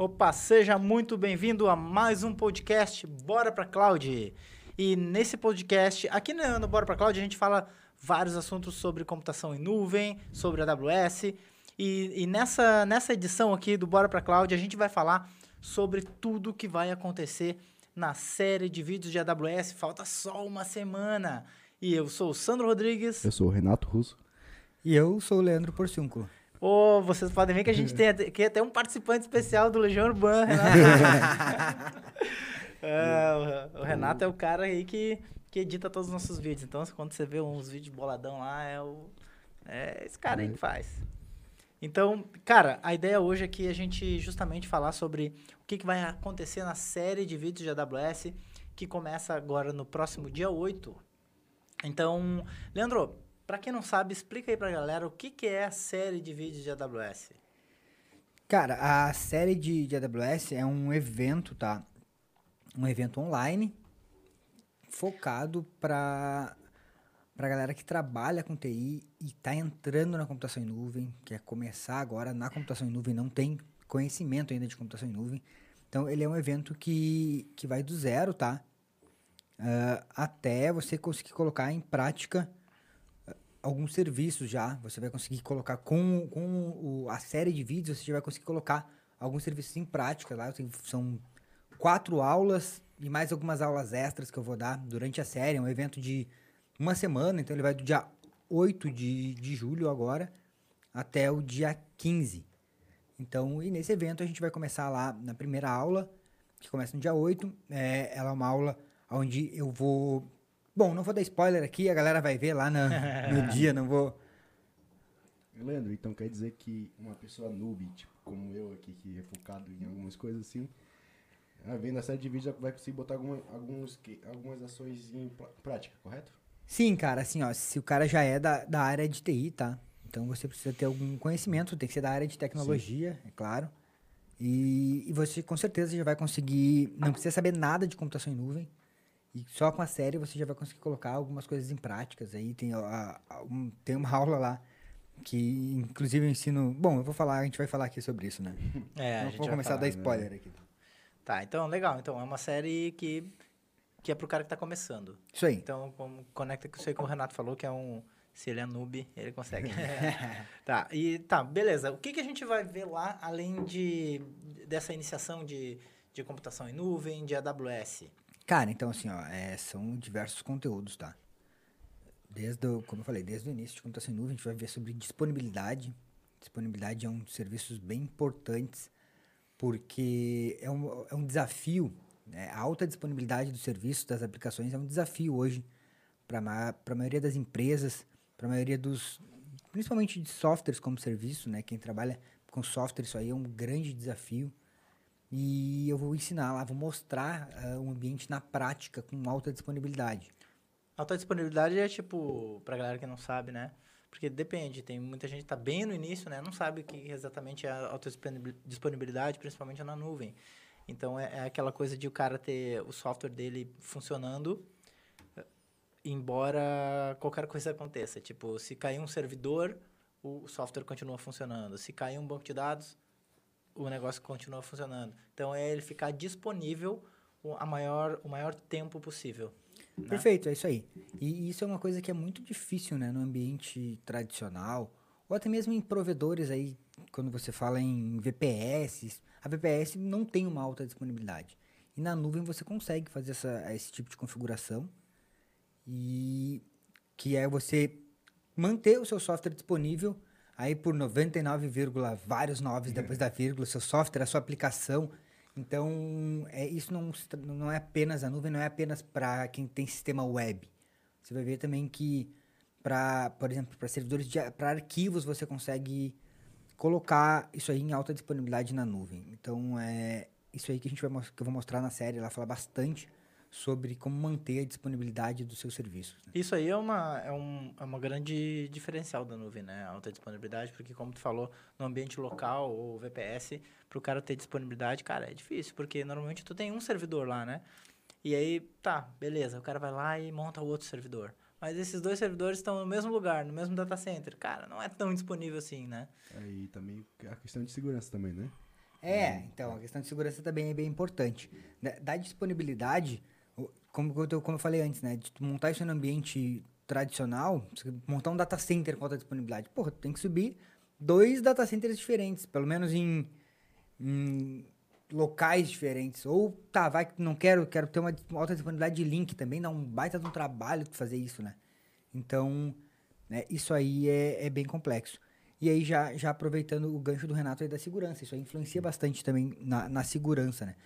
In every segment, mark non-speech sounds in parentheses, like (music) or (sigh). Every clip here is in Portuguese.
Opa, seja muito bem-vindo a mais um podcast Bora pra Cloud. E nesse podcast, aqui no Bora pra Cloud, a gente fala vários assuntos sobre computação em nuvem, sobre AWS. E, e nessa, nessa edição aqui do Bora pra Cloud, a gente vai falar sobre tudo que vai acontecer na série de vídeos de AWS. Falta só uma semana. E eu sou o Sandro Rodrigues. Eu sou o Renato Russo. E eu sou o Leandro Porciúnculo. Ô, vocês podem ver que a gente tem aqui até um participante especial do Legião Urbana, (laughs) Renato. é, o, o Renato é o cara aí que, que edita todos os nossos vídeos. Então, quando você vê uns vídeos boladão lá, é, o, é esse cara aí que faz. Então, cara, a ideia hoje é que a gente justamente falar sobre o que, que vai acontecer na série de vídeos de AWS, que começa agora no próximo dia 8. Então, Leandro, para quem não sabe, explica aí pra galera o que, que é a série de vídeos de AWS. Cara, a série de, de AWS é um evento, tá? Um evento online focado para para galera que trabalha com TI e está entrando na computação em nuvem, quer começar agora na computação em nuvem, não tem conhecimento ainda de computação em nuvem. Então, ele é um evento que, que vai do zero, tá? Uh, até você conseguir colocar em prática alguns serviços já. Você vai conseguir colocar com, com o, a série de vídeos, você já vai conseguir colocar alguns serviços em prática lá. Tenho, são quatro aulas e mais algumas aulas extras que eu vou dar durante a série. É um evento de uma semana, então ele vai do dia 8 de, de julho agora até o dia 15. Então, e nesse evento a gente vai começar lá na primeira aula, que começa no dia 8. É, ela é uma aula onde eu vou Bom, não vou dar spoiler aqui, a galera vai ver lá no, (laughs) no dia, não vou. Leandro, então quer dizer que uma pessoa noob, tipo, como eu aqui, que é focado em algumas coisas assim, ah, vendo a série de vídeos vai conseguir botar alguma, alguns, algumas ações em prática, correto? Sim, cara, assim, ó, se o cara já é da, da área de TI, tá? Então você precisa ter algum conhecimento, tem que ser da área de tecnologia, Sim. é claro. E, e você com certeza já vai conseguir, não precisa saber nada de computação em nuvem, e só com a série você já vai conseguir colocar algumas coisas em práticas. Aí tem, a, a, um, tem uma aula lá que, inclusive, eu ensino. Bom, eu vou falar, a gente vai falar aqui sobre isso, né? (laughs) É, Não vou começar falar, a dar né? spoiler né? aqui. Tá, então legal. Então é uma série que, que é pro cara que tá começando. Isso aí. Então como, conecta com isso aí que o Renato falou, que é um. Se ele é noob, ele consegue. (laughs) (laughs) tá, e tá, beleza. O que, que a gente vai ver lá, além de dessa iniciação de, de computação em nuvem, de AWS? Cara, então assim, ó, é, são diversos conteúdos, tá? Desde, o, como eu falei, desde o início de computação em nuvem, a gente vai ver sobre disponibilidade. Disponibilidade é um dos serviços bem importantes, porque é um, é um desafio, né? a alta disponibilidade do serviço, das aplicações, é um desafio hoje para a maioria das empresas, para a maioria dos, principalmente de softwares como serviço, né? Quem trabalha com software, isso aí é um grande desafio. E eu vou ensinar lá, vou mostrar uh, um ambiente na prática com alta disponibilidade. Alta disponibilidade é tipo, pra galera que não sabe, né? Porque depende, tem muita gente que tá bem no início, né? Não sabe o que exatamente é alta disponibilidade, principalmente na nuvem. Então, é, é aquela coisa de o cara ter o software dele funcionando, embora qualquer coisa aconteça. Tipo, se cair um servidor, o software continua funcionando. Se cair um banco de dados, o negócio continua funcionando. Então é ele ficar disponível o, a maior, o maior tempo possível. Né? Perfeito, é isso aí. E isso é uma coisa que é muito difícil, né, no ambiente tradicional, ou até mesmo em provedores aí, quando você fala em VPS, a VPS não tem uma alta disponibilidade. E na nuvem você consegue fazer essa, esse tipo de configuração e que é você manter o seu software disponível aí por 99, vários noves depois da vírgula, seu software, a sua aplicação. Então, é, isso não, não é apenas a nuvem, não é apenas para quem tem sistema web. Você vai ver também que, para, por exemplo, para servidores, para arquivos, você consegue colocar isso aí em alta disponibilidade na nuvem. Então, é isso aí que a gente vai que eu vou mostrar na série. Ela fala bastante sobre como manter a disponibilidade dos seus serviços. Né? Isso aí é uma, é, um, é uma grande diferencial da nuvem, né? A alta disponibilidade, porque como tu falou, no ambiente local ou VPS, para o cara ter disponibilidade, cara, é difícil, porque normalmente tu tem um servidor lá, né? E aí, tá, beleza, o cara vai lá e monta o outro servidor. Mas esses dois servidores estão no mesmo lugar, no mesmo data center. Cara, não é tão disponível assim, né? Aí também a questão de segurança também, né? É, então, a questão de segurança também é bem importante. Da, da disponibilidade, como, eu- como eu falei antes, né? De montar isso no ambiente tradicional, montar um data center com alta disponibilidade. Porra, tem que subir dois data centers diferentes, pelo menos em, em locais diferentes. Ou, tá, vai que não quero, quero ter uma alta disponibilidade de link também, dá um baita de um trabalho fazer isso, né? Então, né, isso aí é, é bem complexo. E aí, já, já aproveitando o gancho do Renato aí da segurança, isso aí influencia bastante também na, na segurança, né?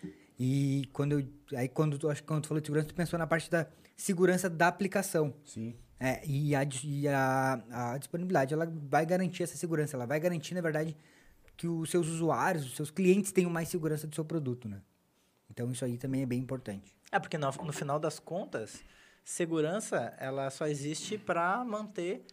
E quando eu. Aí, quando tu, acho que quando tu falou de segurança, tu pensou na parte da segurança da aplicação. Sim. É, e a, e a, a disponibilidade, ela vai garantir essa segurança. Ela vai garantir, na verdade, que os seus usuários, os seus clientes tenham mais segurança do seu produto, né? Então, isso aí também é bem importante. É, porque no, no final das contas, segurança, ela só existe para manter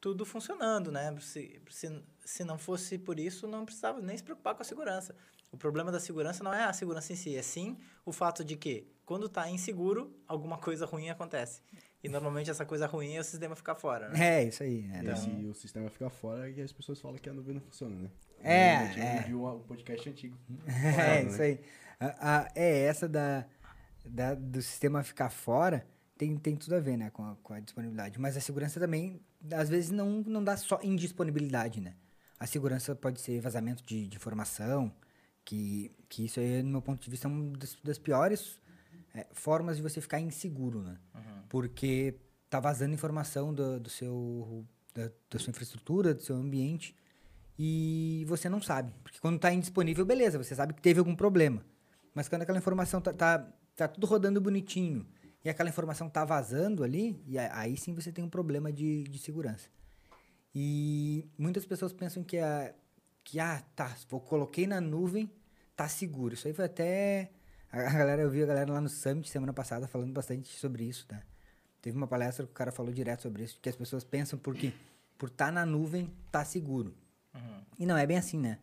tudo funcionando, né? Se, se, se não fosse por isso, não precisava nem se preocupar com a segurança. O problema da segurança não é a segurança em si, é sim o fato de que, quando está inseguro, alguma coisa ruim acontece. E normalmente essa coisa ruim é o sistema ficar fora, né? É, isso aí. É, E não- se o sistema ficar fora, e as pessoas falam que a nuvem não funciona, né? É, A gente é. viu um podcast antigo. (laughs) É, Falando, isso né? aí. A- a- é essa da, da- do sistema ficar fora tem, tem tudo a ver, né, com a, com a disponibilidade. Mas a segurança também, às vezes, não, não dá só indisponibilidade, né? A segurança pode ser vazamento de, de informação, que, que isso aí, no meu ponto de vista, é uma das, das piores é, formas de você ficar inseguro, né? Porque tá vazando informação do, do seu, da, da sua infraestrutura, do seu ambiente, e você não sabe. Porque quando tá indisponível, beleza, você sabe que teve algum problema. Mas quando aquela informação tá, tá, tá tudo rodando bonitinho e aquela informação tá vazando ali, e aí sim você tem um problema de, de segurança. E muitas pessoas pensam que, a, que ah, tá, vou coloquei na nuvem, tá seguro. Isso aí foi até. A galera, eu vi a galera lá no Summit semana passada falando bastante sobre isso, né? Teve uma palestra que o cara falou direto sobre isso, que as pessoas pensam porque por estar na nuvem, tá seguro. Uhum. E não é bem assim, né?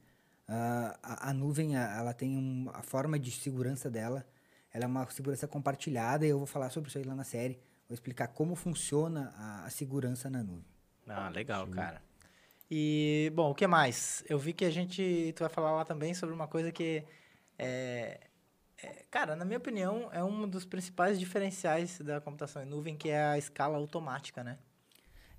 Ah, a, a nuvem, a- ela tem um, a forma de segurança dela, ela é uma segurança compartilhada e eu vou falar sobre isso aí lá na série. Vou explicar como funciona a, a segurança na nuvem. Ah, legal, cara. E, bom, o que mais? Eu vi que a gente. Tu vai falar lá também sobre uma coisa que. É, é, cara, na minha opinião, é um dos principais diferenciais da computação em nuvem, que é a escala automática, né?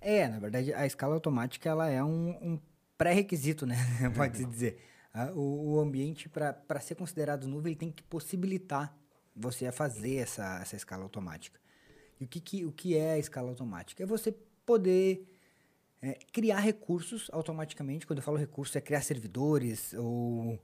É, na verdade, a escala automática ela é um, um pré-requisito, né? (laughs) Pode-se dizer. Ah, o, o ambiente, para ser considerado nuvem, tem que possibilitar você a fazer essa, essa escala automática. E o que, que, o que é a escala automática? É você poder é, criar recursos automaticamente. Quando eu falo recurso, é criar servidores ou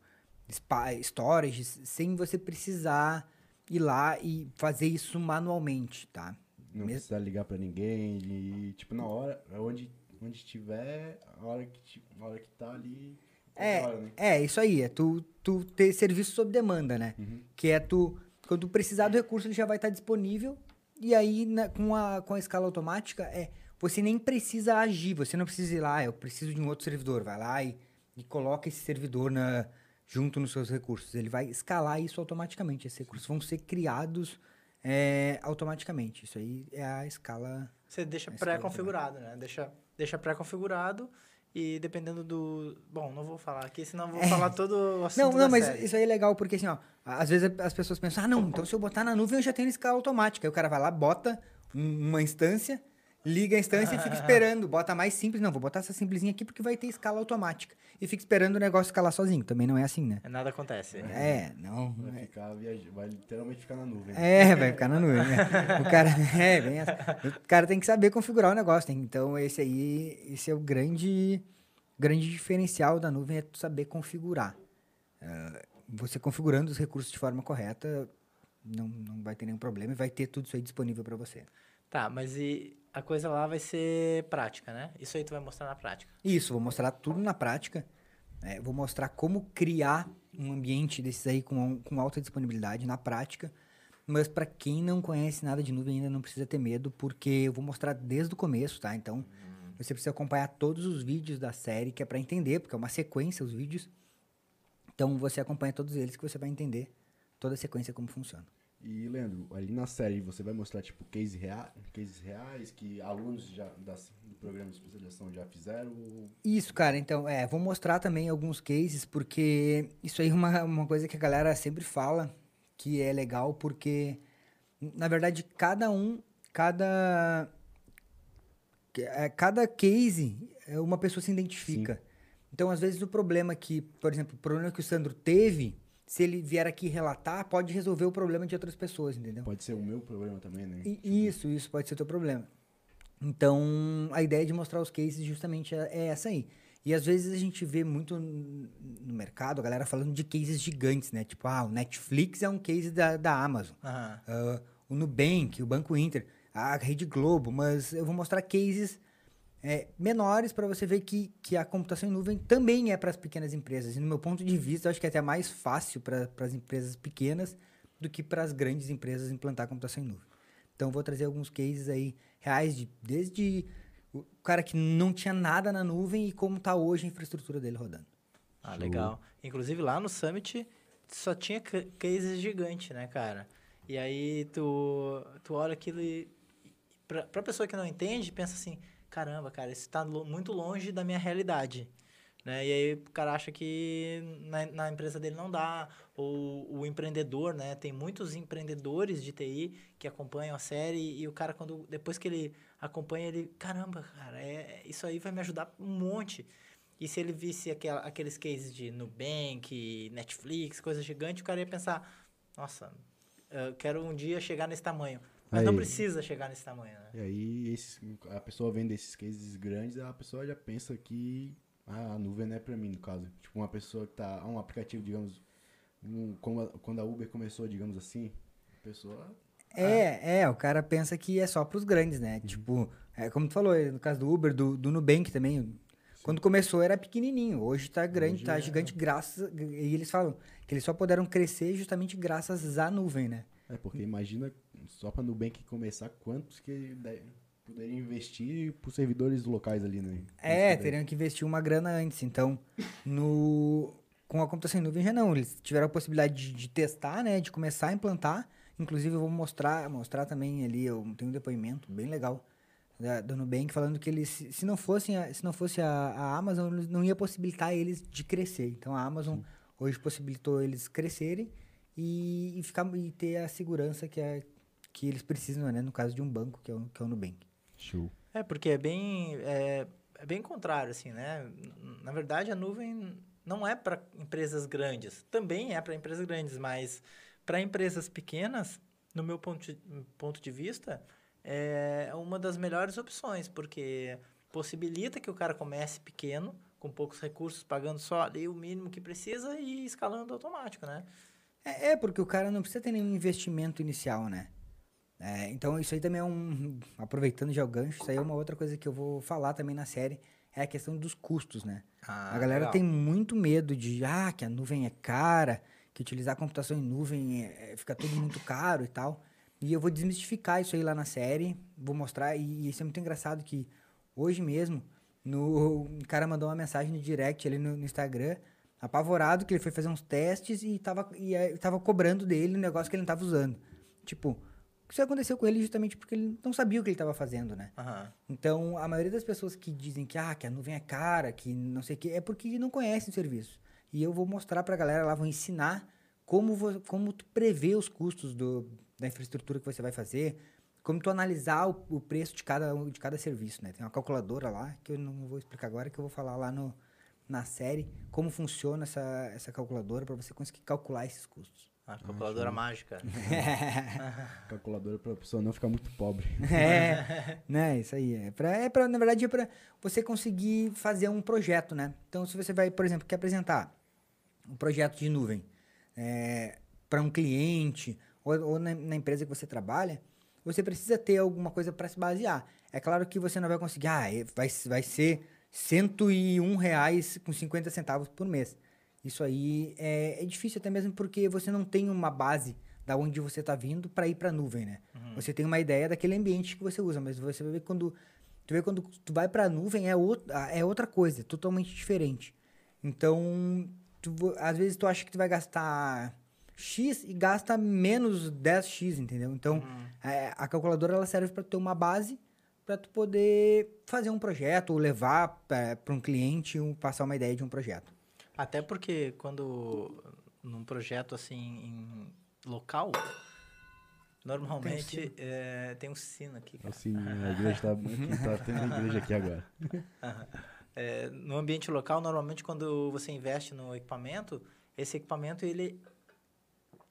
storages, sem você precisar ir lá e fazer isso manualmente, tá? Não Mes- precisa ligar pra ninguém. E, tipo, na hora, onde, onde estiver, a hora que, a hora que tá ali. É, na hora, né? é, isso aí. É tu, tu ter serviço sob demanda, né? Que é tu, quando tu precisar do recurso, ele já vai estar disponível. E aí, na- com, a, com a escala automática, é você nem precisa agir. Você não precisa ir lá, "Ah, eu preciso de um outro servidor. Vai lá e, e coloca esse servidor na, junto nos seus recursos. Ele vai escalar isso automaticamente. Esses recursos vão ser criados é, automaticamente. Isso aí é a escala. Você deixa pré-configurado, né? Deixa, deixa pré-configurado e dependendo do. Bom, não vou falar aqui, senão vou falar todo o assunto. É. Não, não, mas série. isso aí é legal, porque assim, ó, às vezes as pessoas pensam, ah, não, então se eu botar na nuvem eu já tenho escala automática. Aí o cara vai lá, bota um- uma instância, liga a instância e fica esperando. Bota mais simples, não, vou botar essa simplesinha aqui porque vai ter escala automática. E fica esperando o negócio escalar sozinho. Também não é assim, né? Nada acontece. É, não. não Vai é. ficar viajando, vai literalmente ficar na nuvem. É, vai ficar na nuvem. né? O cara, (laughs) é, bem assim. O cara tem que saber configurar o negócio. tem- Então, esse aí, esse é o grande, grande diferencial da nuvem, é tu saber configurar. Ah, você configurando os recursos de forma correta, não, não vai ter nenhum problema e vai ter tudo isso aí disponível para você. Tá, mas e a coisa lá vai ser prática, né? Isso aí tu vai mostrar na prática. Isso, vou mostrar tudo na prática. né? vou mostrar como criar um ambiente desses aí com, com alta disponibilidade na prática. Mas para quem não conhece nada de nuvem ainda não precisa ter medo, porque eu vou mostrar desde o começo, tá? Então, você precisa acompanhar todos os vídeos da série, que é para entender, porque é uma sequência os vídeos. Então, você acompanha todos eles que você vai entender toda a sequência como funciona. E, Leandro, ali na série você vai mostrar, tipo, case rea cases reais que alunos já, das, do programa de especialização já fizeram? ou- Isso, cara, então, é, vou mostrar também alguns cases, porque isso aí é uma, uma coisa que a galera sempre fala, que é legal, porque, na verdade, cada um, cada, é, cada case, é, uma pessoa se identifica. Então, às vezes, o problema que, por exemplo, o problema que o Sandro teve, se ele vier aqui relatar, pode resolver o problema de outras pessoas, entendeu? Pode ser o meu problema também, né? E- Isso, isso pode ser teu problema. Então, a ideia de mostrar os cases justamente é é essa aí. E às vezes a gente vê muito no mercado a galera falando de cases gigantes, né? Tipo, ah, o Netflix é um case da, da Amazon. Aham. Ah, o Nubank, o Banco Inter, a Rede Globo, mas eu vou mostrar cases é, menores para você ver que, que a computação em nuvem também é para as pequenas empresas. E no meu ponto de vista, eu acho que é até mais fácil para as empresas pequenas do que para as grandes empresas implantar a computação em nuvem. Então, eu vou trazer alguns cases aí reais, de, desde o cara que não tinha nada na nuvem e como está hoje a infraestrutura dele rodando. Ah, Show. legal. Inclusive lá no Summit só tinha ca- cases gigantes, né, cara? E aí tu, tu olha aquilo e. e Pra, pra pessoa que não entende, pensa assim: caramba, cara, isso tá lo- muito longe da minha realidade. Né? E aí o cara acha que na, na empresa dele não dá. Ou o empreendedor, né? Tem muitos empreendedores de TI que acompanham a série e o cara, quando depois que ele acompanha, ele, caramba, cara, é, isso aí vai me ajudar um monte. E se ele visse aquela, aqueles cases de Nubank, Netflix, coisa gigante, o cara ia pensar, nossa, eu quero um dia chegar nesse tamanho. Mas não Aí. precisa chegar nesse tamanho, né? E aí, esses- a pessoa vendo esses cases grandes, a pessoa já pensa que ah, a nuvem não é pra mim, no caso. Tipo, uma pessoa que tá. Um aplicativo, digamos. Um, quando a Uber começou, digamos assim, a pessoa. É, é, o cara pensa que é só pros grandes, né? Tipo, é como tu falou, no caso do Uber, do, do Nubank também. Quando começou era pequenininho, hoje tá grande, Hoje tá é. gigante graças. E eles falam que eles só puderam crescer justamente graças à nuvem, né? É, porque imagina, só pra Nubank começar, quantos que de- poderiam investir por servidores locais ali, né? É, Isso daí. teriam que investir uma grana antes. Então, no com a computação em nuvem já não. Eles tiveram a possibilidade de, de testar, né? De começar a implantar. Inclusive, eu vou mostrar, mostrar também ali, eu tenho um depoimento bem legal da, do Nubank falando que eles, se não fossem, a- se não fosse a, a Amazon, não ia possibilitar eles de crescer. Então, a Amazon hoje possibilitou eles crescerem e, e ficar e ter a segurança que, é, que eles precisam, né? No caso de um banco, que é o, que é o Nubank. Show. É, porque é bem, é, é bem contrário, assim, né? Na verdade, a nuvem não é para empresas grandes. Também é para empresas grandes, mas para empresas pequenas, no meu ponto de, ponto de vista, é uma das melhores opções, porque possibilita que o cara comece pequeno, com poucos recursos, pagando só ali o mínimo que precisa e escalando automático, né? É, é, porque o cara não precisa ter nenhum investimento inicial, né? É, então, isso aí também é um. Aproveitando já o gancho, isso aí é uma outra coisa que eu vou falar também na série, é a questão dos custos, né? Ah, a galera legal. tem muito medo de, ah, que a nuvem é cara, que utilizar computação em nuvem é- é- fica tudo muito caro e tal. E eu vou desmistificar isso aí lá na série, vou mostrar, e, e isso é muito engraçado que hoje mesmo, no, um cara mandou uma mensagem no direct ali no, no Instagram, apavorado, que ele foi fazer uns testes e tava, e, aí tava cobrando dele um negócio que ele não tava usando. Tipo, isso aconteceu com ele justamente porque ele não sabia o que ele tava fazendo, né? Aham. Então, a maioria das pessoas que dizem que, ah, que a nuvem é cara, que não sei o quê, é porque não conhecem o serviço. E eu vou mostrar pra galera lá, vou ensinar como, vo- como tu prevê os custos do, da infraestrutura que você vai fazer, como tu analisar o, o preço de cada, de cada serviço, né? Tem uma calculadora lá, que eu não vou explicar agora, que eu vou falar lá no, na série, como funciona essa, essa calculadora para você conseguir calcular esses custos. A calculadora mágica. (laughs) Calculadora pra pessoa não ficar muito pobre. (laughs) É, (laughs) né, isso aí. É pra, é pra, na verdade, é pra você conseguir fazer um projeto, né? Então, se você vai, por exemplo, quer apresentar um projeto de nuvem para um cliente ou, ou na, na empresa que você trabalha, você precisa ter alguma coisa para se basear. É claro que você não vai conseguir, ah, é- vai, vai ser 101 reais com 50 centavos por mês. Isso aí é, é difícil até mesmo porque você não tem uma base da onde você está vindo para ir para a nuvem, né? Você tem uma ideia daquele ambiente que você usa, mas você vai ver quando tu vê quando tu vai para a nuvem é outra, é outra coisa, totalmente diferente. Então, tu às vezes tu acha que tu vai gastar X e gasta menos 10X, entendeu? Então, é, a calculadora ela serve para ter uma base para tu poder fazer um projeto ou levar para um cliente, um, passar uma ideia de um projeto. Até porque quando num projeto assim em local, normalmente é, tem um sino aqui. cara. Assim, a igreja tá, (laughs) aqui, tá tendo igreja aqui agora. É, no ambiente local, normalmente quando você investe no equipamento, esse equipamento ele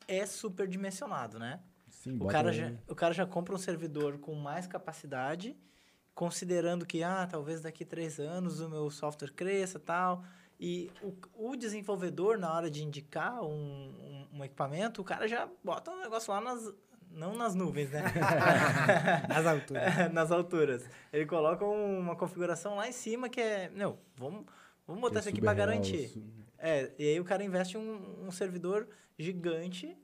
é superdimensionado, né? Sim, O cara, aí. já, o cara já compra um servidor com mais capacidade, considerando que, ah, talvez daqui três anos o meu software cresça tal. E o, o desenvolvedor, na hora de indicar um, um, um equipamento, o cara já bota um negócio lá nas... Não nas nuvens, né? (laughs) Nas alturas. (laughs) nas alturas. Ele coloca um- uma configuração lá em cima que é... Não, vamos, vamos botar isso aqui para garantir. su- É, e aí o cara investe um, um servidor gigante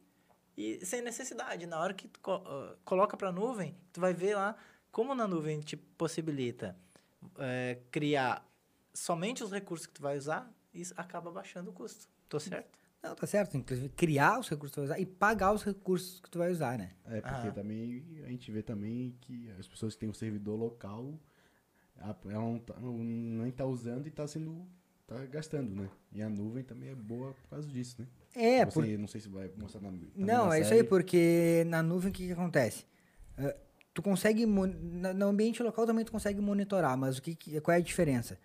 e sem necessidade. Na hora que tu ah, coloca para nuvem, tu vai ver lá como na nuvem te possibilita é, criar somente os recursos que tu vai usar, isso acaba baixando o custo. Tô certo? Não, tá certo. Inclusive, criar os recursos que tu vai usar e pagar os recursos que tu vai usar, né? É, porque Aham. também a gente vê também que as pessoas que têm um servidor local, ela não, tá, não, nem tá usando e tá sendo. tá gastando, né? E a nuvem também é boa por causa disso, né? É, Você, por... Não sei se vai mostrar na. também Não, é isso aí, série. porque na nuvem o que, que acontece? Eh, tu consegue. No ambiente local também tu consegue monitorar, mas o que, que- qual é a diferença?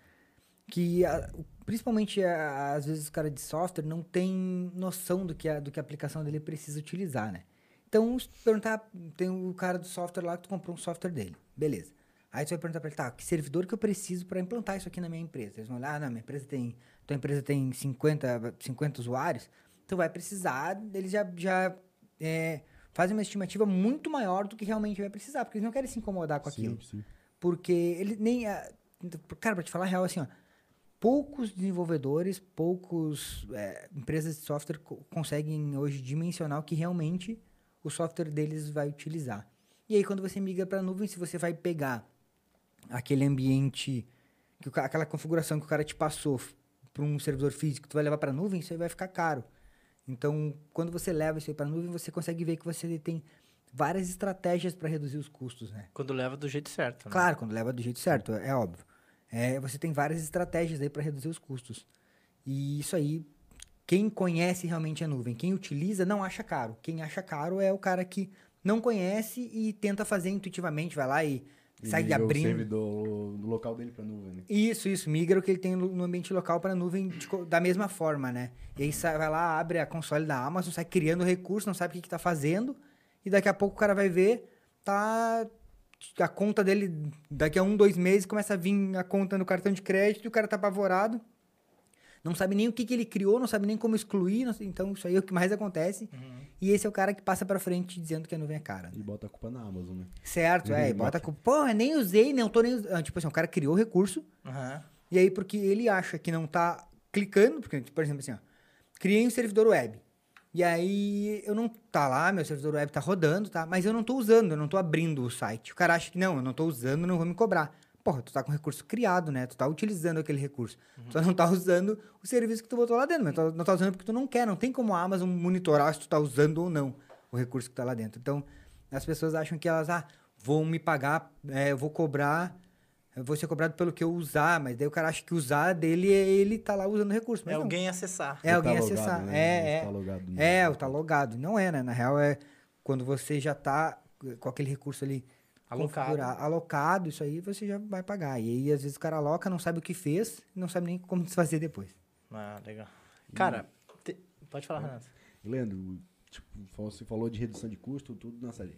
Que a- principalmente a- às vezes o cara de software não tem noção do que a, do que a aplicação dele precisa utilizar, né? Então, se perguntar, tem o cara do software lá que tu comprou um software dele, beleza. Aí tu vai perguntar pra ele, tá, que servidor que eu preciso para implantar isso aqui na minha empresa? Eles vão olhar, ah, não, minha empresa tem, tua empresa tem 50, 50 usuários, tu vai precisar, eles já, já é, fazem uma estimativa muito maior do que realmente vai precisar, porque eles não querem se incomodar com aquilo. Sim, sim. Porque ele nem. cara, pra te falar a real, assim, ó. Poucos desenvolvedores, poucos é, empresas de software co- conseguem hoje dimensionar o que realmente o software deles vai utilizar. E aí, quando você migra para a nuvem, se você vai pegar aquele ambiente, que o aquela configuração que o cara te passou para um servidor físico, tu vai levar para a nuvem, isso aí vai ficar caro. Então, quando você leva isso aí para a nuvem, você consegue ver que você tem várias estratégias para reduzir os custos, né? Quando leva do jeito certo. né? Claro, quando leva do jeito certo, é óbvio. É, você tem várias estratégias aí para reduzir os custos. E isso aí, quem conhece realmente a nuvem, quem utiliza, não acha caro. Quem acha caro é o cara que não conhece e tenta fazer intuitivamente, vai lá e, E sai liga abrindo. o servidor do local dele pra nuvem, né? Isso, isso. Migra o que ele tem no ambiente local para a nuvem de da mesma forma, né? E aí sai, vai lá, abre a console da Amazon, sai criando recurso, não sabe o que, que tá fazendo. E daqui a pouco o cara vai ver, tá. A conta dele, daqui a um, dois meses, começa a vir a conta no cartão de crédito e o cara tá apavorado. Não sabe nem o que, que ele criou, não sabe nem como excluir. não então, isso aí é o que mais acontece. Uhum. E esse é o cara que passa para frente dizendo que a nuvem é cara. né? E bota a culpa na Amazon, né? Certo, é. E Uhum, bota a culpa. Porra, nem usei, não tô nem usando. Tipo assim, o cara criou o recurso. Aham. E aí, porque ele acha que não tá clicando, porque, por exemplo, assim, ó, criei um servidor web. E aí eu não tá lá, meu servidor web tá rodando, tá? Mas eu não tô usando, eu não tô abrindo o site. O cara acha que não, eu não tô usando, não vou me cobrar. Porra, tu tá com recurso criado, né? Tu tá utilizando aquele recurso. Tu só não tá usando o serviço que tu botou lá dentro, mas tu não tá usando porque tu não quer. Não tem como a Amazon monitorar se tu tá usando ou não o recurso que tá lá dentro. Então, as pessoas acham que elas, ah, vão me pagar, é, eu vou cobrar eu vou ser cobrado pelo que eu usar, mas daí o cara acha que usar dele é ele tá lá usando recurso. Mas É não. alguém acessar. É alguém tá logado, acessar. né? É, é. tá logado no- É, o tá logado. Não é, né? Na real é quando você já tá com aquele recurso ali Alocado. alocado, isso aí você já vai pagar. E aí às vezes o cara aloca, não sabe o que fez, não sabe nem como (laughs) desfazer depois. Ah, legal. Cara, te- pode falar, Renato. Leandro, tipo, você falou de redução de custo, tudo nessa. E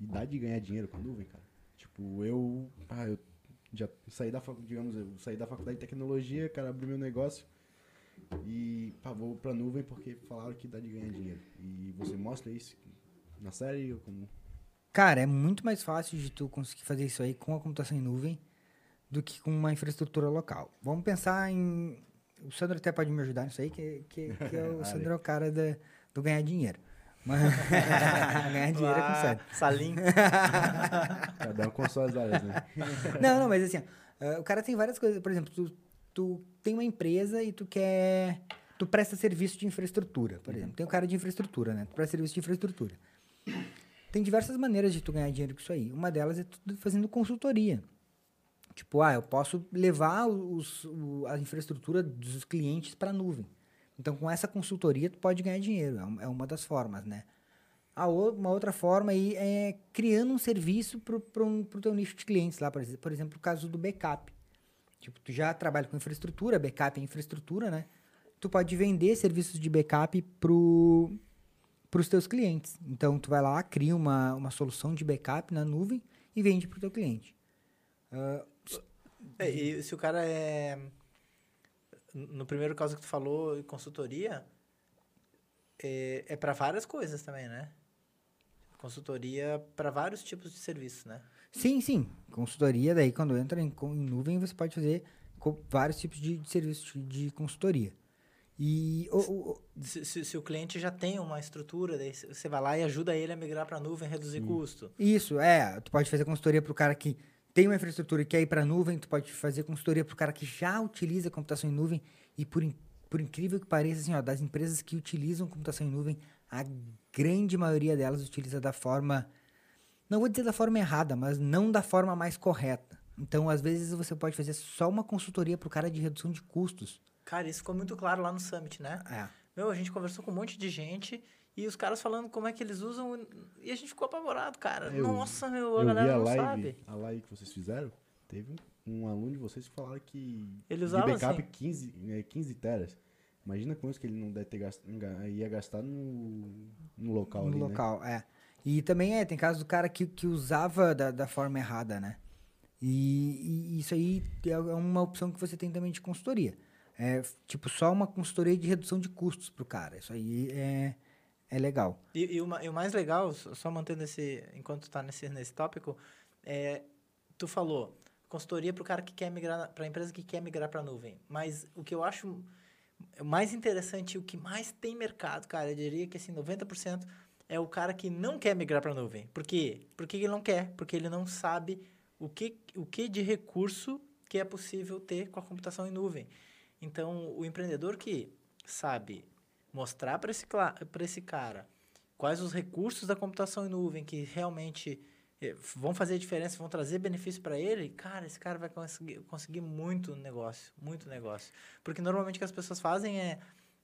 e dá de ganhar dinheiro com a nuvem, cara. Tipo, eu. Ah, eu já saí da faculdade, digamos, eu saí da faculdade de tecnologia, cara, abri meu negócio. E pá, vou pra nuvem porque falaram que dá de ganhar dinheiro. E você mostra isso na série ou como. Cara, é muito mais fácil de tu conseguir fazer isso aí com a computação em nuvem do que com uma infraestrutura local. Vamos pensar em. O Sandro até pode me ajudar nisso aí, que, que, que é o (laughs) Sandro é o cara da- do ganhar dinheiro. Mas (laughs) ganhar dinheiro é com o Sandro. Salim. (laughs) Cada um com suas áreas, né? (laughs) Não, não, mas assim, ó, ah, o cara tem várias coisas. Por exemplo, tu, tu tem uma empresa e tu quer tu presta serviço de infraestrutura, por exemplo. Tem o cara de infraestrutura, né? Tu presta serviço de infraestrutura. Tem diversas maneiras de tu ganhar dinheiro com isso aí. Uma delas é tu fazendo consultoria. Tipo, ah, eu posso levar os, o, a infraestrutura dos clientes para a nuvem. Então, com essa consultoria, tu pode ganhar dinheiro. É, é uma das formas, né? A uma outra forma aí é criando um serviço para o teu nicho de clientes lá, por exemplo, o caso do backup. Tipo, tu já trabalha com infraestrutura, backup é infraestrutura, né? Tu pode vender serviços de backup para os teus clientes. Então, tu vai lá, cria uma, uma solução de backup na nuvem e vende para o teu cliente. Uh, é, e se o cara é... No primeiro caso que tu falou, consultoria, é, é para várias coisas também, né? Consultoria para vários tipos de serviços, né? Sim, sim. Consultoria, daí quando entra em, em nuvem, você pode fazer vários tipos de, de serviços de consultoria. E o, o se, se, se, o cliente já tem uma estrutura, daí você vai lá e ajuda ele a migrar para a nuvem, reduzir Sim. custo. Isso, é. Tu pode fazer consultoria para o cara que tem uma infraestrutura e quer ir para a nuvem, tu pode fazer consultoria para o cara que já utiliza computação em nuvem e por, por incrível que pareça, assim, ó, das empresas que utilizam computação em nuvem, a grande maioria delas utiliza da forma, não vou dizer da forma errada, mas não da forma mais correta. Então, às vezes, você pode fazer só uma consultoria para o cara de redução de custos. Cara, isso ficou muito claro lá no Summit, né? É. Meu, a gente conversou com um monte de gente e os caras falando como é que eles usam e a gente ficou apavorado, cara. Eu, Nossa, meu, a galera a não live, sabe. A live que vocês fizeram, teve um aluno de vocês que falaram que ele usava de backup assim. 15, é, 15 teras. Imagina quanto que ele não deve ter gasto, ia gastar no, no local no ali, né? local, né? é. E também é, tem casos do cara que, que usava da, da forma errada, né? E, e, isso aí é uma opção que você tem também de consultoria. É, tipo, só uma consultoria de redução de custos pro cara. Isso aí é, é legal. E, e, o, e o mais legal, só mantendo esse... Enquanto tu tá nesse, nesse tópico, é... Tu falou, consultoria pro cara que quer migrar... Pra empresa que quer migrar pra nuvem. Mas o que eu acho mais interessante, o que mais tem mercado, cara, eu diria que, assim, 90% é o cara que não quer migrar para nuvem. Por quê? Porque ele não quer, porque ele não sabe o que, o que de recurso que é possível ter com a computação em nuvem. Então, o empreendedor que sabe mostrar para esse, esse cara quais os recursos da computação em nuvem que realmente eh, vão fazer diferença, vão trazer benefício para ele, cara, esse cara vai conseguir, conseguir muito negócio, muito negócio. Porque normalmente o que as pessoas fazem é,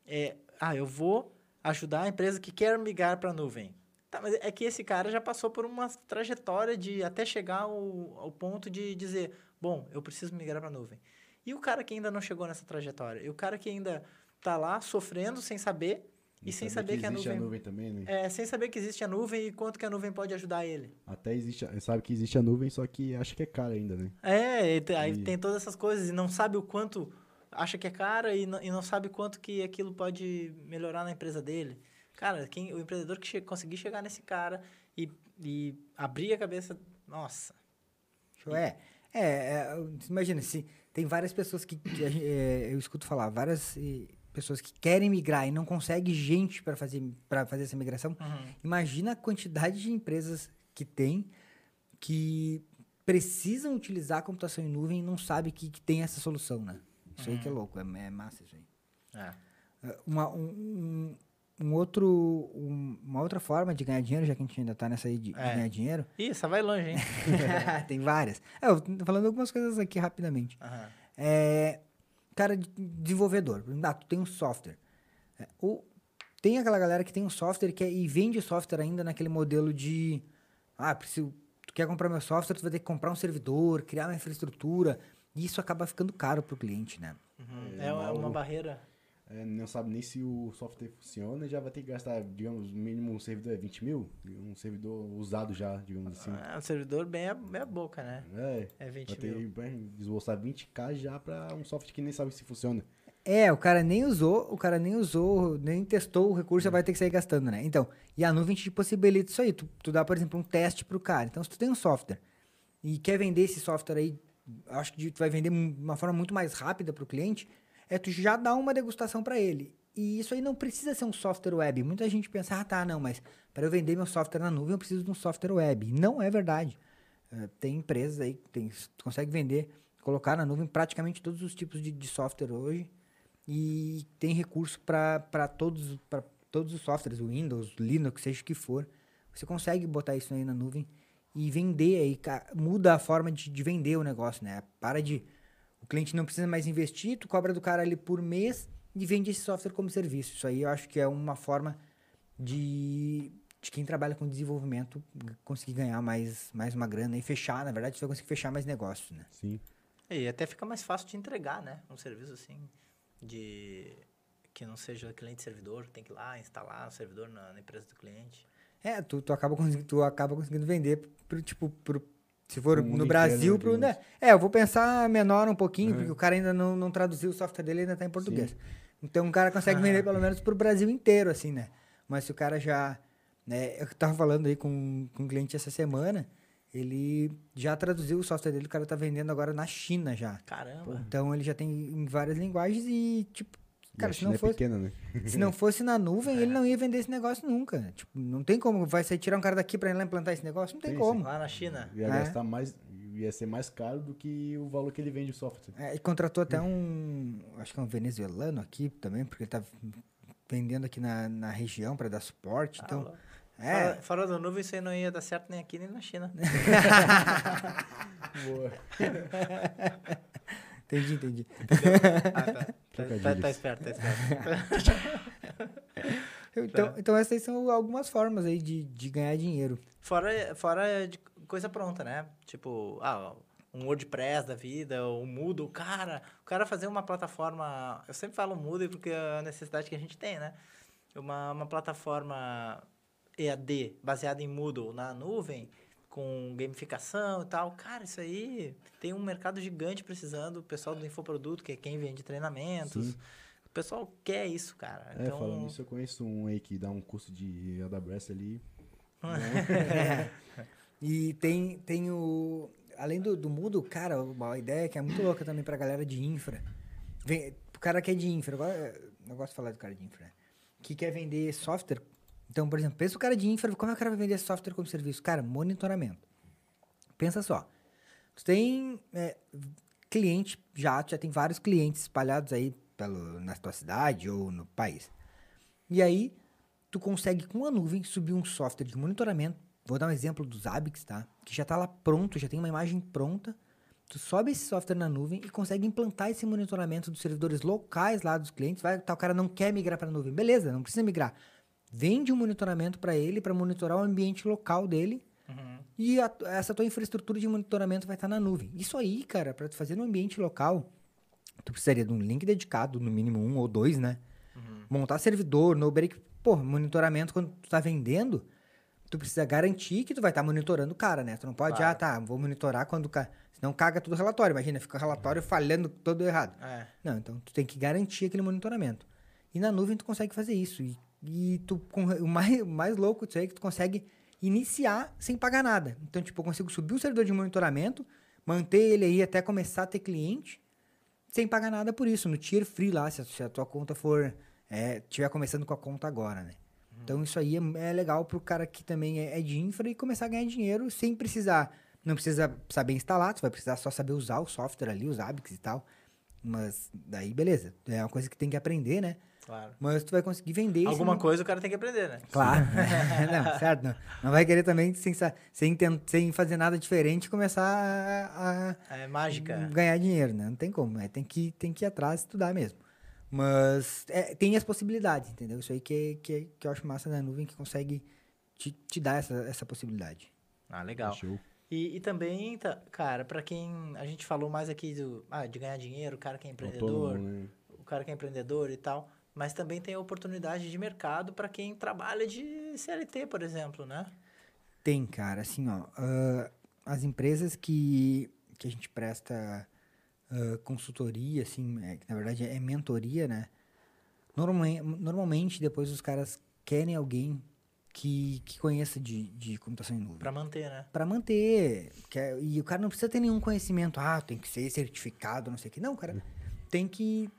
é ah, eu vou ajudar a empresa que quer migrar para a nuvem. Tá, mas é que esse cara já passou por uma trajetória de até chegar ao, ao ponto de dizer, bom, eu preciso migrar para a nuvem. E o cara que ainda não chegou nessa trajetória? E o cara que ainda tá lá sofrendo sem saber e, e sem saber que, que a nuvem, a nuvem também, né? É, sem saber que existe a nuvem e quanto que a nuvem pode ajudar ele. Até existe, sabe que existe a nuvem, só que acha que é cara ainda, né? É, e, aí tem todas essas coisas e não sabe o quanto acha que é cara e não, e não sabe quanto que aquilo pode melhorar na empresa dele. Cara, quem, o empreendedor que che conseguir chegar nesse cara e, e abrir a cabeça, nossa. É, é, é imagina, se tem várias pessoas que, que é, eu escuto falar, várias pessoas que querem migrar e não conseguem gente para fazer, para fazer essa migração. Uhum. Imagina a quantidade de empresas que tem que precisam utilizar a computação em nuvem e não sabe que, que tem essa solução, né? Isso uhum. aí que é uhum. louco, é, é massa isso aí. É. é. Uma, um, um outro, um, uma outra forma de ganhar dinheiro, já que a gente ainda está nessa aí de, é. de, ganhar dinheiro. Ih, essa vai longe, hein? (laughs) Tem várias. É, eu tô falando algumas coisas aqui rapidamente. Uhum. É, cara, desenvolvedor. Ah, tu tem um software. É, ou tem aquela galera que tem um software que é, e vende software ainda naquele modelo de. Ah, preciso, tu quer comprar meu software, tu vai ter que comprar um servidor, criar uma infraestrutura. E isso acaba ficando caro para o cliente, né? Uhum. É, é uma barreira é, não sabe nem se o software funciona, já vai ter que gastar, digamos, mínimo um servidor é 20 mil, um servidor usado já, digamos assim. Ah, um servidor bem a, bem a boca, né? É, é 20 vai mil. Vai ter que desbolsar 20k já para um software que nem sabe se funciona. É, o cara nem usou, o cara nem usou, nem testou o recurso, já vai ter que sair gastando, né? Então, e a nuvem te possibilita isso aí. Tu, tu dá, por exemplo, um teste pro cara. Então, se tu tem um software e quer vender esse software aí, acho que tu vai vender de uma forma muito mais rápida pro cliente, é tu já dá uma degustação para ele. E isso aí não precisa ser um software web. Muita gente pensa, ah, tá, não, mas para eu vender meu software na nuvem eu preciso de um software web. Não é verdade. Uh, tem empresas aí que tem, consegue vender, colocar na nuvem praticamente todos os tipos de, de software hoje. e tem recurso para todos, pra todos os softwares, Windows, Linux, seja o que for. Você consegue botar isso aí na nuvem e vender aí, muda a forma de, de vender o negócio, né? Para de. O cliente não precisa mais investir, tu cobra do cara ali por mês e vende esse software como serviço. Isso aí eu acho que é uma forma de, de quem trabalha com desenvolvimento conseguir ganhar mais, mais uma grana e fechar, na verdade, você vai conseguir fechar mais negócios, né? Sim. E até fica mais fácil de entregar, né? Um serviço assim, de que não seja cliente-servidor, tem que ir lá instalar o servidor na, na empresa do cliente. É, tu, tu, acaba, conseguindo, tu acaba conseguindo vender pro, tipo, pro, se for no Brasil, pro, né? É, eu vou pensar menor um pouquinho, Uhum. porque o cara ainda não, não traduziu o software dele, ainda tá em português. Então o cara consegue vender pelo menos pro Brasil inteiro, assim, né? Mas se o cara já. Né, eu tava falando aí com, com um cliente essa semana, ele já traduziu o software dele, o cara tá vendendo agora na China já. Caramba! Então ele já tem em várias linguagens e, tipo, cara, se não é fosse. pequena, né? Se não fosse na nuvem, ele não ia vender esse negócio nunca. Tipo, não tem como. Vai sair tirar um cara daqui pra ir lá implantar esse negócio? Não tem Sim, como. Lá na China. Ia É. gastar mais, ia ser mais caro do que o valor que ele vende o software. É, e contratou até um. Acho que é um venezuelano aqui também, porque ele tá vendendo aqui na, na região pra dar suporte. Ah, Então. louco. é. Fora, fora da nuvem, isso aí não ia dar certo nem aqui nem na China. (laughs) Boa. (laughs) Entendi, entendi. (laughs) Ah, tá. Tá, tá, tá esperto, tá esperto. (laughs) Então, então essas são algumas formas aí de, de ganhar dinheiro. Fora, fora de coisa pronta, né? Tipo, ah, um WordPress da vida, o Moodle, cara, o cara fazer uma plataforma, eu sempre falo Moodle porque é a necessidade que a gente tem, né? Uma, uma plataforma EAD baseada em Moodle na nuvem, com gamificação e tal, cara, isso aí tem um mercado gigante precisando, o pessoal do infoproduto, que é quem vende treinamentos, Sim. o pessoal quer isso, cara. É, Então, falando nisso, eu conheço um aí que dá um curso de AWS ali. (laughs) E tem, tem o. Além do, do cara, uma ideia que é muito louca também pra galera de infra. Vem, o cara que é de infra, agora eu gosto de falar do cara de infra, né? Que quer vender software. Então, por exemplo, pensa o cara de infra, como é que o cara vai vender software como serviço? Cara, monitoramento. Pensa só. Tu tem é, cliente já, já tem vários clientes espalhados aí pelo, na tua cidade ou no país. E aí, tu consegue com a nuvem subir um software de monitoramento. Vou dar um exemplo do Zabbix, tá? Que já tá lá pronto, já tem uma imagem pronta. Tu sobe esse software na nuvem e consegue implantar esse monitoramento dos servidores locais lá dos clientes. Vai, tá, o cara não quer migrar para a nuvem. Beleza, não precisa migrar. Vende um monitoramento para ele para monitorar o ambiente local dele Uhum. e a- essa tua infraestrutura de monitoramento vai estar na nuvem. Isso aí, cara, para tu fazer no ambiente local, tu precisaria de um link dedicado, no mínimo um ou dois, né? Montar servidor, no break, pô, monitoramento quando tu tá vendendo, tu precisa garantir que tu vai estar monitorando o cara, né? Tu não pode, Claro. ah, tá, vou monitorar quando o cara, senão caga tudo o relatório, imagina, fica o relatório falhando todo errado. É. Não, então tu tem que garantir aquele monitoramento. E na nuvem tu consegue fazer isso. E, e tu, com, o, mais, o mais louco disso aí é que tu consegue iniciar sem pagar nada. Então, tipo, eu consigo subir um servidor de monitoramento, manter ele aí até começar a ter cliente, sem pagar nada por isso, no tier free lá, se a, se a tua conta for. É, tiver começando com a conta agora, né? Então isso aí é, é legal pro cara que também é, é de infra e começar a ganhar dinheiro sem precisar. Não precisa saber instalar, tu vai precisar só saber usar o software ali, os Zabbix e tal. Mas daí, beleza. É uma coisa que tem que aprender, né? Claro. Mas tu vai conseguir vender isso. Alguma coisa o cara tem que aprender, né? Claro. (laughs) (laughs) não, certo. Não. não vai querer também, sem, sem, sem fazer nada diferente, começar a, a É mágica. ganhar dinheiro, né? Não tem como. É, tem, que, tem que ir atrás e estudar mesmo. Mas é, tem as possibilidades, entendeu? Isso aí que, que, que eu acho massa da nuvem, que consegue te, te dar essa, essa possibilidade. Ah, legal. Show. E, e também, tá, cara, pra quem a gente falou mais aqui do, ah, de ganhar dinheiro, o cara que é empreendedor, Autônomo, né? o cara que é empreendedor e tal, mas também tem a oportunidade de mercado pra quem trabalha de CLT, por exemplo, né? Tem, cara, assim, ó. ah, as empresas que, que a gente presta ah, consultoria, assim, é, que na verdade é mentoria, né? Normalmente, normalmente depois os caras querem alguém que, que conheça de, de computação em nuvem. Pra manter, né? Pra manter. que é- e o cara não precisa ter nenhum conhecimento. Ah, tem que ser certificado, não sei o que. Não, cara. Tem que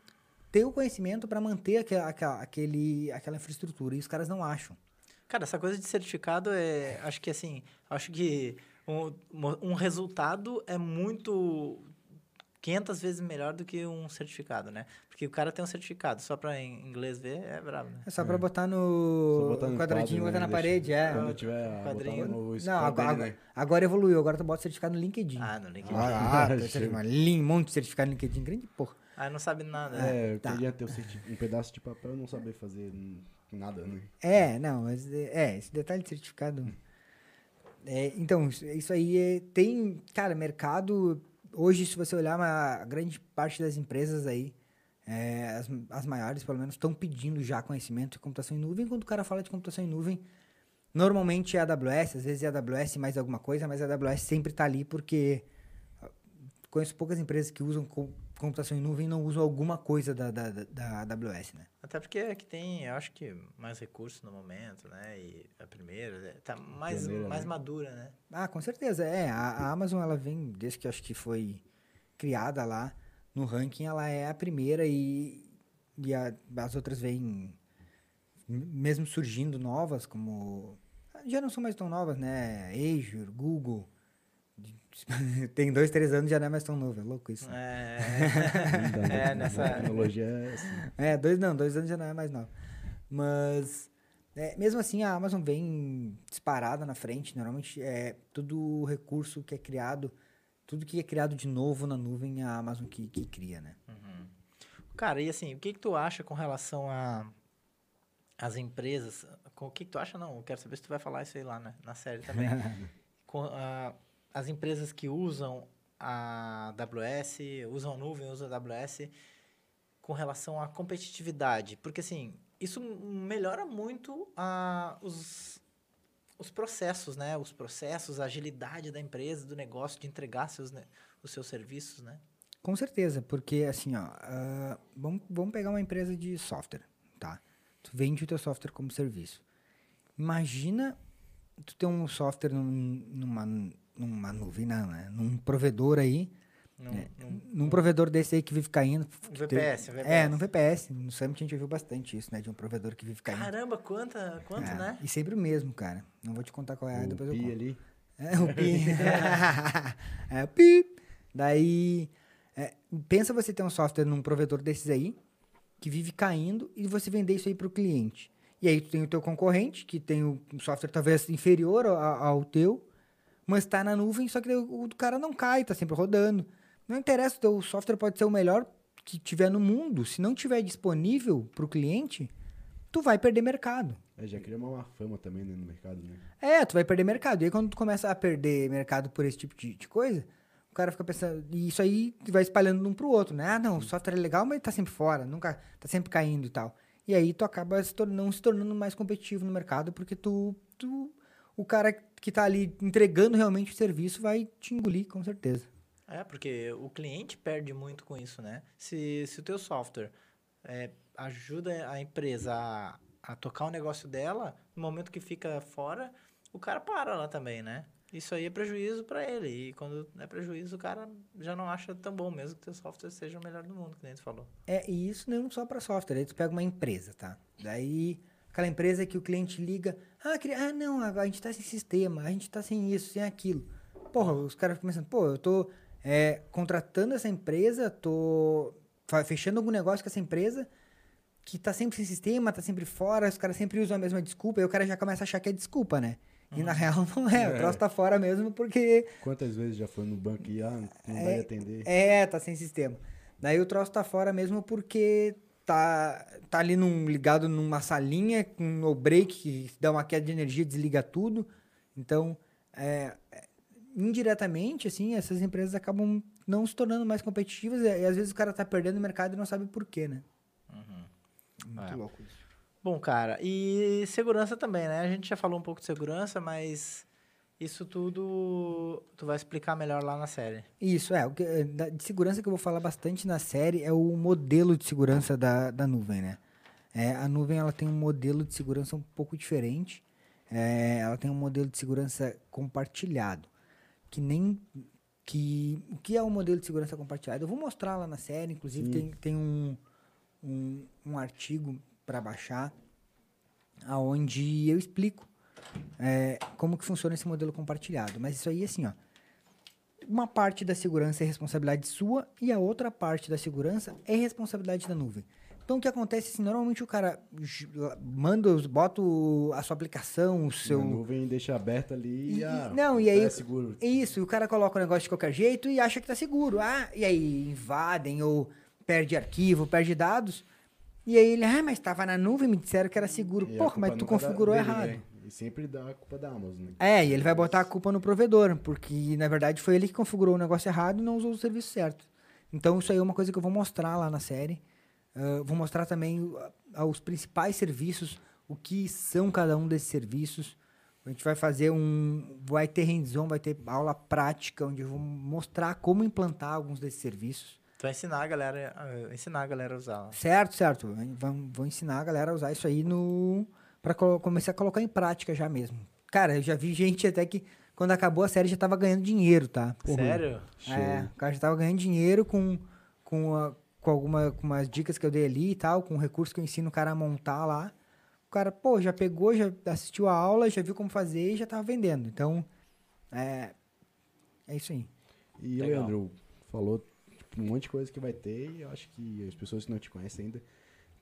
ter o conhecimento pra manter aquela, aquela, aquele, aquela infraestrutura. E os caras não acham. Cara, essa coisa de certificado é. Acho que assim. Acho que um, um resultado é muito. 500 vezes melhor do que um certificado, né? Porque o cara tem um certificado, só pra em inglês ver, é brabo, né? É só pra botar no, botar no quadradinho e quadro, botar na né? parede, Deixa- é. Quando tiver Quadrinho. botar no Não, agora, dele, né? agora evoluiu, agora tu bota certificado no LinkedIn. Ah, no LinkedIn. Ah, Ah, (laughs) tá um monte de certificado no LinkedIn, grande porra. Ah, não sabe nada. né? É, eu tá. queria ter um pedaço de papel e não saber fazer nada, né? É, não, mas é, esse detalhe de certificado. É, então, isso, aí é- tem, cara, mercado. Hoje, se você olhar, a grande parte das empresas aí, é, as, as maiores pelo menos, estão pedindo já conhecimento de computação em nuvem. Quando o cara fala de computação em nuvem, normalmente é AWS, às vezes é AWS mais alguma coisa, mas a AWS sempre está ali porque ah, conheço poucas empresas que usam com- computação em nuvem não usam alguma coisa da, da, da, AWS, né? Até porque é que tem, eu acho que mais recursos no momento, né? E a primeira é, tá mais, Pioneira, mais né? madura, né? Ah, com certeza. É, a, a Amazon, ela vem, desde que acho que foi criada lá no ranking, ela é a primeira e, e a- as outras vêm mesmo surgindo novas, como... Já não são mais tão novas, né? Azure, Google... Tem dois, três anos já não é mais tão novo, é louco isso. É, Então, é A nessa. tecnologia é assim. É, dois não, dois anos já não é mais nova. Mas, é, mesmo assim, a Amazon vem disparada na frente. Normalmente, é tudo recurso que é criado, tudo que é criado de novo na nuvem, é a Amazon que, que cria, né? Uhum. Cara, e assim, o que que tu acha com relação a as empresas? Com, o que que tu acha? Não, eu quero saber se tu vai falar isso aí lá na, na série também. (laughs) com a- as empresas que usam a AWS, usam a nuvem, usam a AWS, com relação à competitividade. Porque, assim, isso melhora muito a, os, os processos, né? Os processos, a agilidade da empresa, do negócio, de entregar seus, ne- os seus serviços, né? Com certeza, porque assim, ó, ah, vamos, vamos pegar uma empresa de software, tá? Tu vende o teu software como serviço. Imagina tu ter um software num- numa, numa nuvem, não, né? Num provedor aí, Num, É, num- num provedor desse aí que vive caindo. Um VPS, um VPS. É, num VPS. No Summit a gente viu bastante isso, né? De um provedor que vive caindo. Caramba, quanta, quanto, É, né? E sempre o mesmo, cara. Não vou te contar qual é, o depois eu pi conto. ali. É, o pi. (laughs) é, o pi. Daí, é, pensa você ter um software num provedor desses aí, que vive caindo, e você vender isso aí para o cliente. E aí tu tem o teu concorrente, que tem um software talvez inferior ao, ao teu, mas está na nuvem, só que o, o cara não cai, está sempre rodando. Não interessa, o teu software pode ser o melhor que tiver no mundo. Se não tiver disponível para o cliente, tu vai perder mercado. É, já cria uma fama também né, no mercado, né? É, tu vai perder mercado. E aí quando tu começa a perder mercado por esse tipo de, de coisa, o cara fica pensando. E isso aí vai espalhando de um pro outro, né? Ah, não, o software é legal, mas tá sempre fora, nunca. tá sempre caindo e tal. E aí tu acaba se tor- não se tornando mais competitivo no mercado, porque tu. tu o cara que tá ali entregando realmente o serviço vai te engolir, com certeza. É, porque o cliente perde muito com isso, né? Se, se o teu software é, ajuda a empresa a, a tocar o negócio dela, no momento que fica fora, o cara para lá também, né? Isso aí é prejuízo para ele. E quando é prejuízo, o cara já não acha tão bom mesmo que o teu software seja o melhor do mundo, que nem tu falou. É, e isso não só para software. Aí tu pega uma empresa, tá? Daí, aquela empresa que o cliente liga, ah, ah não, a gente tá sem sistema, a gente tá sem isso, sem aquilo. Porra, os caras ficam pensando, pô, eu tô é, contratando essa empresa, tô fechando algum negócio com essa empresa que tá sempre sem sistema, tá sempre fora, os caras sempre usam a mesma desculpa, aí o cara já começa a achar que é desculpa, né? E na real (laughs) não é, o troço tá fora mesmo porque Quantas vezes já foi no banco e ah, não vai atender? é, tá sem sistema. Daí o troço tá fora mesmo porque tá, tá ali num, ligado numa salinha com um no break que dá uma queda de energia, desliga tudo. Então, é, é, indiretamente, assim, essas empresas acabam não se tornando mais competitivas e, e às vezes o cara tá perdendo o mercado e não sabe por quê, né? Muito É. louco isso. Bom, cara, e segurança também, né? A gente já falou um pouco de segurança, mas isso tudo tu vai explicar melhor lá na série. Isso, é. O que, da- de segurança que eu vou falar bastante na série é o modelo de segurança da, da nuvem, né? É, a nuvem ela tem um modelo de segurança um pouco diferente. É, ela tem um modelo de segurança compartilhado. Que nem. Que, o que é o modelo de segurança compartilhado? Eu vou mostrar lá na série, inclusive Sim. tem, tem um, um, um artigo para baixar, aonde eu explico é, como que funciona esse modelo compartilhado. Mas isso aí, assim, ó. uma parte da segurança é responsabilidade sua e a outra parte da segurança é responsabilidade da nuvem. Então, o que acontece assim, normalmente o cara manda, bota a sua aplicação, o seu... Na nuvem deixa aberta ali E- e, ah, não, e aí- É seguro. Isso, e o cara coloca o negócio de qualquer jeito e acha que tá seguro. Ah, e aí invadem ou perde arquivo, perde dados. E aí ele, ah, mas tava na nuvem, me disseram que era seguro. E a Porra, mas tu configurou dele, errado. né? E sempre dá a culpa da Amazon, né? É, e ele vai botar a culpa no provedor, porque na verdade foi ele que configurou o negócio errado e não usou o serviço certo. Então isso aí é uma coisa que eu vou mostrar lá na série. Ah, vou mostrar também os principais serviços, o que são cada um desses serviços. A gente vai fazer um. Vai ter hands-on, vai ter aula prática, onde eu vou mostrar como implantar alguns desses serviços. Tu vai ensinar a galera, a ensinar a galera a usar. lá. Certo, certo. Vou ensinar a galera a usar isso aí no para começar a colocar em prática já mesmo. Cara, eu já vi gente até que quando acabou a série já tava ganhando dinheiro, tá? Sério? É, o cara já tava ganhando dinheiro com, com, a- com alguma, com umas dicas que eu dei ali e tal, com o recurso que eu ensino o cara a montar lá. O cara, pô, já pegou, já assistiu a aula, já viu como fazer e já tava vendendo. Então, é, é isso aí. E Legal. Leandro falou tipo, um monte de coisa que vai ter e eu acho que as pessoas que não te conhecem ainda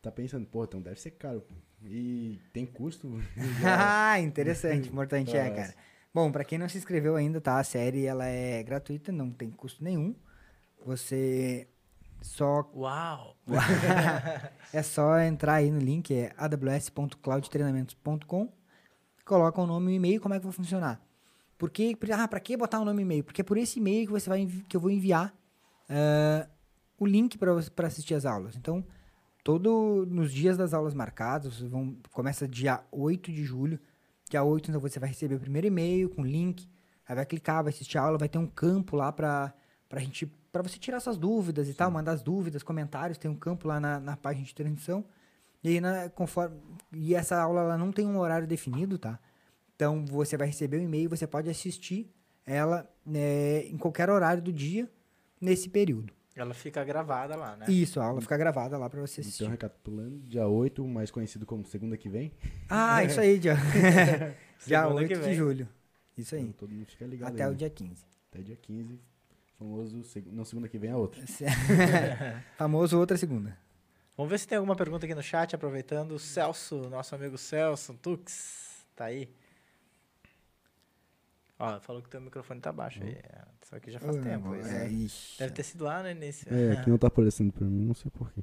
tá pensando, pô, então deve ser caro. E tem custo? (laughs) Ah, interessante, importante é, cara. Bom, pra quem não se inscreveu ainda, tá? A série ela é gratuita, não tem custo nenhum. Você só Uau! (laughs) é só entrar aí no link é aws.cloudtreinamentos.com, coloca o nome e o e-mail, como é que vai funcionar? Porque ah, para que botar o nome e e-mail? Porque é por esse e-mail que você vai que eu vou enviar ah, o link para assistir as aulas. Então, todo nos dias das aulas marcadas, vão começa dia 8 de julho. Dia 8, então você vai receber o primeiro e-mail com link. Aí vai clicar, vai assistir a aula, vai ter um campo lá para pra gente para você tirar suas dúvidas e tal, mandar as dúvidas, comentários, tem um campo lá na, na página de transmissão. E aí, na- conforme e essa aula ela não tem um horário definido, tá? Então você vai receber o e-mail, você pode assistir ela né, em qualquer horário do dia nesse período. Ela fica gravada lá, né? Isso, a aula fica gravada lá para você assistir. Então, recapitulando, dia 8, mais conhecido como segunda que vem. Ah, (laughs) isso aí, dia, (laughs) dia Segunda 8 que de julho. Isso aí. Então, todo mundo fica ligado Até aí, o né? dia 15. Até dia 15. Famoso, seg- não, segunda que vem é a outra. (laughs) Famoso outra segunda. Vamos ver se tem alguma pergunta aqui no chat, aproveitando. O Celso, nosso amigo Celso, Tux, tá aí. Ó, falou que teu microfone tá baixo aí. É, Só que já faz tempo. isso, É, né? Deve ter sido lá no início. É, aqui não tá aparecendo pra mim, não sei porquê.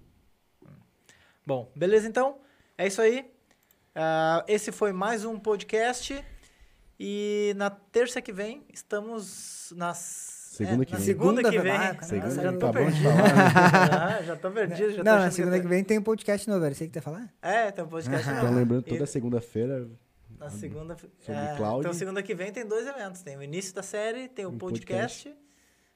Bom, beleza então? É isso aí. Ah, esse foi mais um podcast. E na terça que vem estamos nas. Segunda é, que na vem. segunda que Segunda, vem. ah, Segunda já que tô perdido. falar, (laughs) Ah, já tô perdido. Já tô Não, achando na que segunda que tô- vem tem um podcast novo, era isso aí que tu ia falar? É, tem um podcast (laughs) novo. Então, lembrando, E toda segunda-feira Na segunda. Sobre é, cloud. Então, segunda que vem tem dois eventos. Tem o início da série, tem o Um podcast.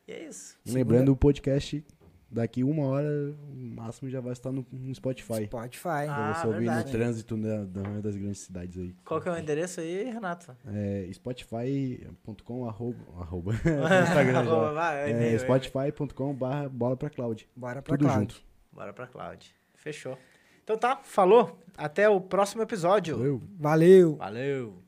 E é isso. Lembrando, o podcast daqui uma hora, no máximo, já vai estar no, no Spotify. Spotify. Ah, pra você ouvir verdade. no trânsito da, da- das grandes cidades aí. Qual que é o endereço aí, Renato? É spotify.com arroba, arroba (laughs) Instagram Arroba, já. vai, É, spotify.com barra bola pra cloud. Bora pra Tudo cloud. junto. Bora pra Cloud. Fechou. Então tá, falou. Até o próximo episódio. Valeu. Valeu! Valeu.